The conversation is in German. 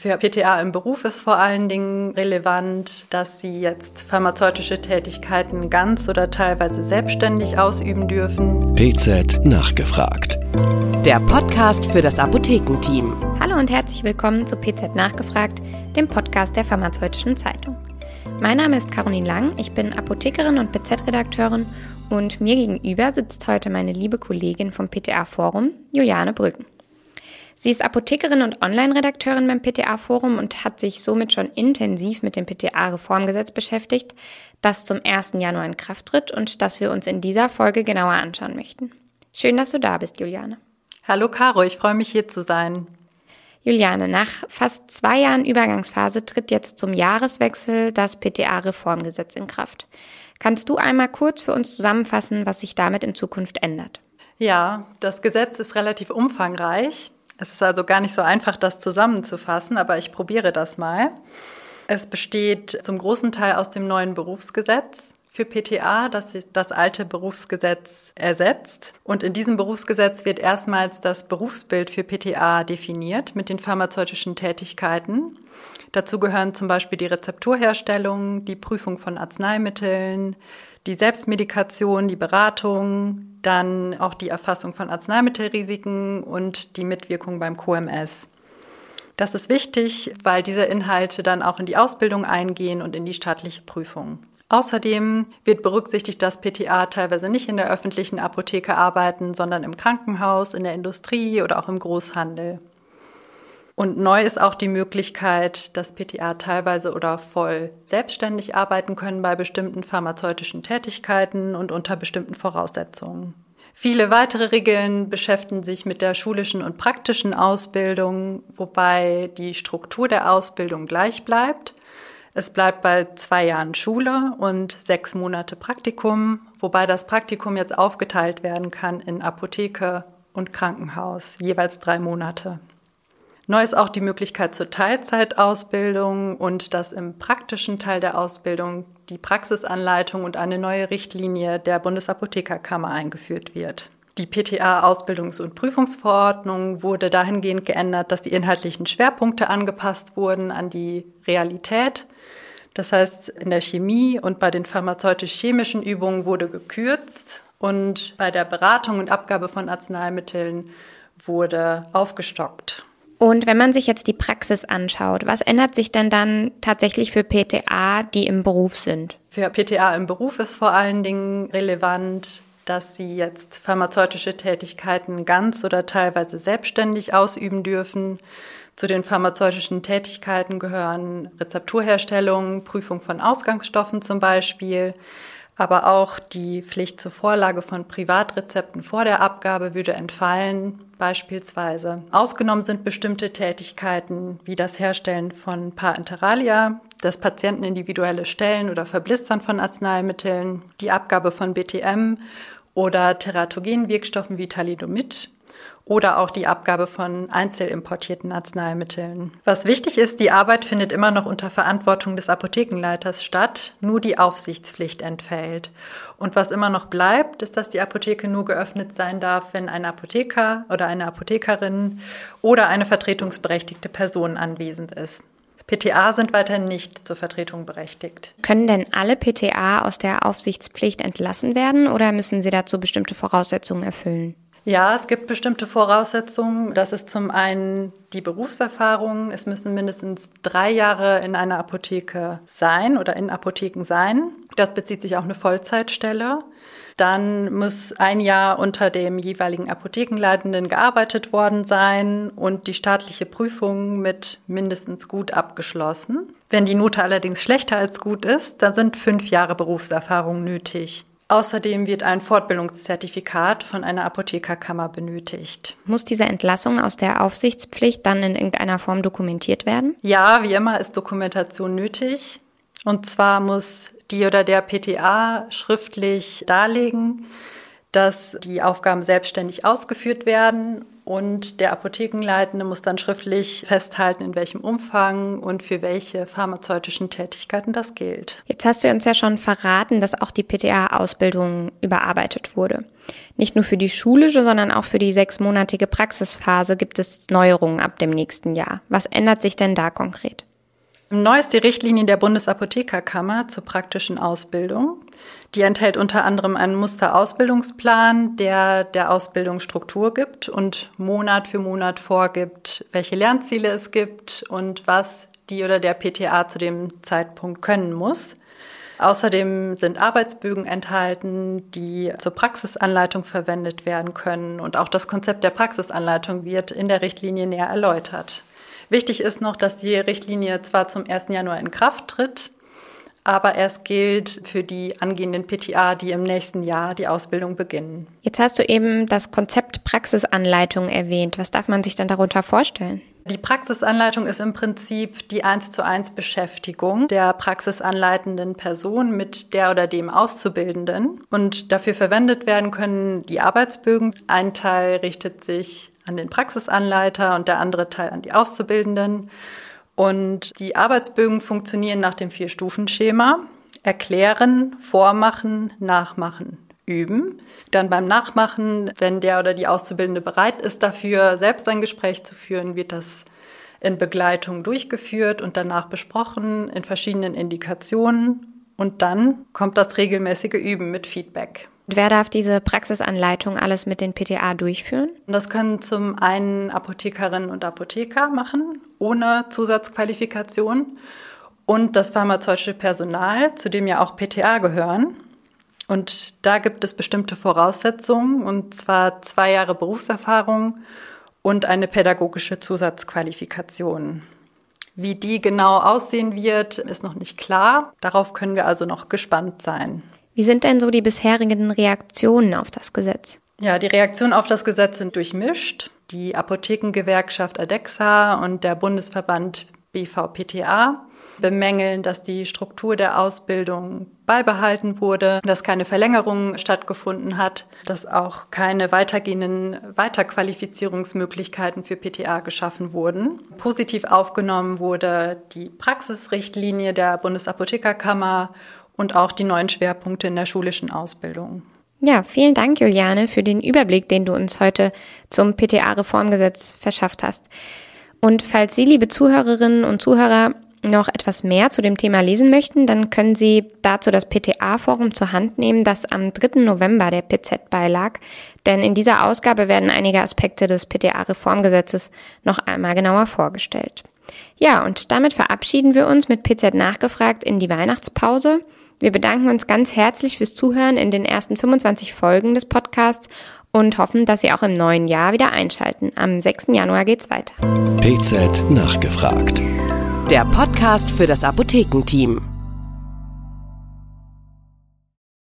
Für PTA im Beruf ist vor allen Dingen relevant, dass sie jetzt pharmazeutische Tätigkeiten ganz oder teilweise selbstständig ausüben dürfen. PZ nachgefragt. Der Podcast für das Apothekenteam. Hallo und herzlich willkommen zu PZ nachgefragt, dem Podcast der Pharmazeutischen Zeitung. Mein Name ist Caroline Lang, ich bin Apothekerin und PZ-Redakteurin und mir gegenüber sitzt heute meine liebe Kollegin vom PTA-Forum, Juliane Brücken. Sie ist Apothekerin und Online-Redakteurin beim PTA-Forum und hat sich somit schon intensiv mit dem PTA-Reformgesetz beschäftigt, das zum 1. Januar in Kraft tritt und das wir uns in dieser Folge genauer anschauen möchten. Schön, dass du da bist, Juliane. Hallo Caro, ich freue mich hier zu sein. Juliane, nach fast zwei Jahren Übergangsphase tritt jetzt zum Jahreswechsel das PTA-Reformgesetz in Kraft. Kannst du einmal kurz für uns zusammenfassen, was sich damit in Zukunft ändert? Ja, das Gesetz ist relativ umfangreich. Es ist also gar nicht so einfach, das zusammenzufassen, aber ich probiere das mal. Es besteht zum großen Teil aus dem neuen Berufsgesetz für PTA, das das alte Berufsgesetz ersetzt. Und in diesem Berufsgesetz wird erstmals das Berufsbild für PTA definiert mit den pharmazeutischen Tätigkeiten. Dazu gehören zum Beispiel die Rezepturherstellung, die Prüfung von Arzneimitteln, die Selbstmedikation, die Beratung, dann auch die Erfassung von Arzneimittelrisiken und die Mitwirkung beim QMS. Das ist wichtig, weil diese Inhalte dann auch in die Ausbildung eingehen und in die staatliche Prüfung. Außerdem wird berücksichtigt, dass PTA teilweise nicht in der öffentlichen Apotheke arbeiten, sondern im Krankenhaus, in der Industrie oder auch im Großhandel. Und neu ist auch die Möglichkeit, dass PTA teilweise oder voll selbstständig arbeiten können bei bestimmten pharmazeutischen Tätigkeiten und unter bestimmten Voraussetzungen. Viele weitere Regeln beschäftigen sich mit der schulischen und praktischen Ausbildung, wobei die Struktur der Ausbildung gleich bleibt. Es bleibt bei zwei Jahren Schule und sechs Monate Praktikum, wobei das Praktikum jetzt aufgeteilt werden kann in Apotheke und Krankenhaus, jeweils drei Monate. Neu ist auch die Möglichkeit zur Teilzeitausbildung und dass im praktischen Teil der Ausbildung die Praxisanleitung und eine neue Richtlinie der Bundesapothekerkammer eingeführt wird. Die PTA-Ausbildungs- und Prüfungsverordnung wurde dahingehend geändert, dass die inhaltlichen Schwerpunkte angepasst wurden an die Realität. Das heißt, in der Chemie und bei den pharmazeutisch-chemischen Übungen wurde gekürzt und bei der Beratung und Abgabe von Arzneimitteln wurde aufgestockt. Und wenn man sich jetzt die Praxis anschaut, was ändert sich denn dann tatsächlich für PTA, die im Beruf sind? Für PTA im Beruf ist vor allen Dingen relevant, dass sie jetzt pharmazeutische Tätigkeiten ganz oder teilweise selbstständig ausüben dürfen. Zu den pharmazeutischen Tätigkeiten gehören Rezepturherstellung, Prüfung von Ausgangsstoffen zum Beispiel, aber auch die Pflicht zur Vorlage von Privatrezepten vor der Abgabe würde entfallen, beispielsweise. Ausgenommen sind bestimmte Tätigkeiten wie das Herstellen von Par Interalia, das Patienten individuelle Stellen oder Verblistern von Arzneimitteln, die Abgabe von BTM oder Teratogenwirkstoffen wie Thalidomid oder auch die Abgabe von einzelimportierten Arzneimitteln. Was wichtig ist, die Arbeit findet immer noch unter Verantwortung des Apothekenleiters statt, nur die Aufsichtspflicht entfällt. Und was immer noch bleibt, ist, dass die Apotheke nur geöffnet sein darf, wenn ein Apotheker oder eine Apothekerin oder eine vertretungsberechtigte Person anwesend ist. PTA sind weiter nicht zur Vertretung berechtigt. Können denn alle PTA aus der Aufsichtspflicht entlassen werden oder müssen sie dazu bestimmte Voraussetzungen erfüllen? Ja, es gibt bestimmte Voraussetzungen. Das ist zum einen die Berufserfahrung. Es müssen mindestens drei Jahre in einer Apotheke sein oder in Apotheken sein. Das bezieht sich auf eine Vollzeitstelle. Dann muss ein Jahr unter dem jeweiligen Apothekenleitenden gearbeitet worden sein und die staatliche Prüfung mit mindestens gut abgeschlossen. Wenn die Note allerdings schlechter als gut ist, dann sind fünf Jahre Berufserfahrung nötig. Außerdem wird ein Fortbildungszertifikat von einer Apothekerkammer benötigt. Muss diese Entlassung aus der Aufsichtspflicht dann in irgendeiner Form dokumentiert werden? Ja, wie immer ist Dokumentation nötig. Und zwar muss die oder der PTA schriftlich darlegen, dass die Aufgaben selbstständig ausgeführt werden und der Apothekenleitende muss dann schriftlich festhalten, in welchem Umfang und für welche pharmazeutischen Tätigkeiten das gilt. Jetzt hast du uns ja schon verraten, dass auch die PTA-Ausbildung überarbeitet wurde. Nicht nur für die schulische, sondern auch für die sechsmonatige Praxisphase gibt es Neuerungen ab dem nächsten Jahr. Was ändert sich denn da konkret? Neu ist die Richtlinie der Bundesapothekerkammer zur praktischen Ausbildung. Die enthält unter anderem einen Musterausbildungsplan, der der Ausbildung Struktur gibt und Monat für Monat vorgibt, welche Lernziele es gibt und was die oder der PTA zu dem Zeitpunkt können muss. Außerdem sind Arbeitsbögen enthalten, die zur Praxisanleitung verwendet werden können und auch das Konzept der Praxisanleitung wird in der Richtlinie näher erläutert. Wichtig ist noch, dass die Richtlinie zwar zum 1. Januar in Kraft tritt, aber es gilt für die angehenden PTA, die im nächsten Jahr die Ausbildung beginnen. Jetzt hast du eben das Konzept Praxisanleitung erwähnt. Was darf man sich dann darunter vorstellen? Die Praxisanleitung ist im Prinzip die eins zu eins Beschäftigung der praxisanleitenden Person mit der oder dem Auszubildenden. Und dafür verwendet werden können die Arbeitsbögen. Ein Teil richtet sich an den Praxisanleiter und der andere Teil an die Auszubildenden. Und die Arbeitsbögen funktionieren nach dem Vier-Stufen-Schema. Erklären, vormachen, nachmachen, üben. Dann beim Nachmachen, wenn der oder die Auszubildende bereit ist dafür, selbst ein Gespräch zu führen, wird das in Begleitung durchgeführt und danach besprochen in verschiedenen Indikationen. Und dann kommt das regelmäßige Üben mit Feedback. Wer darf diese Praxisanleitung alles mit den PTA durchführen? Das können zum einen Apothekerinnen und Apotheker machen, ohne Zusatzqualifikation. Und das pharmazeutische Personal, zu dem ja auch PTA gehören. Und da gibt es bestimmte Voraussetzungen, und zwar zwei Jahre Berufserfahrung und eine pädagogische Zusatzqualifikation. Wie die genau aussehen wird, ist noch nicht klar. Darauf können wir also noch gespannt sein. Wie sind denn so die bisherigen Reaktionen auf das Gesetz? Ja, die Reaktionen auf das Gesetz sind durchmischt. Die Apothekengewerkschaft ADEXA und der Bundesverband BVPTA bemängeln, dass die Struktur der Ausbildung beibehalten wurde, dass keine Verlängerung stattgefunden hat, dass auch keine weitergehenden Weiterqualifizierungsmöglichkeiten für PTA geschaffen wurden. Positiv aufgenommen wurde die Praxisrichtlinie der Bundesapothekerkammer und auch die neuen Schwerpunkte in der schulischen Ausbildung. Ja, vielen Dank, Juliane, für den Überblick, den du uns heute zum PTA-Reformgesetz verschafft hast. Und falls Sie, liebe Zuhörerinnen und Zuhörer, noch etwas mehr zu dem Thema lesen möchten, dann können Sie dazu das PTA-Forum zur Hand nehmen, das am 3. November der PZ beilag. Denn in dieser Ausgabe werden einige Aspekte des PTA-Reformgesetzes noch einmal genauer vorgestellt. Ja, und damit verabschieden wir uns mit PZ nachgefragt in die Weihnachtspause. Wir bedanken uns ganz herzlich fürs Zuhören in den ersten 25 Folgen des Podcasts und hoffen, dass Sie auch im neuen Jahr wieder einschalten. Am 6. Januar geht's weiter. PZ nachgefragt. Der Podcast für das Apothekenteam.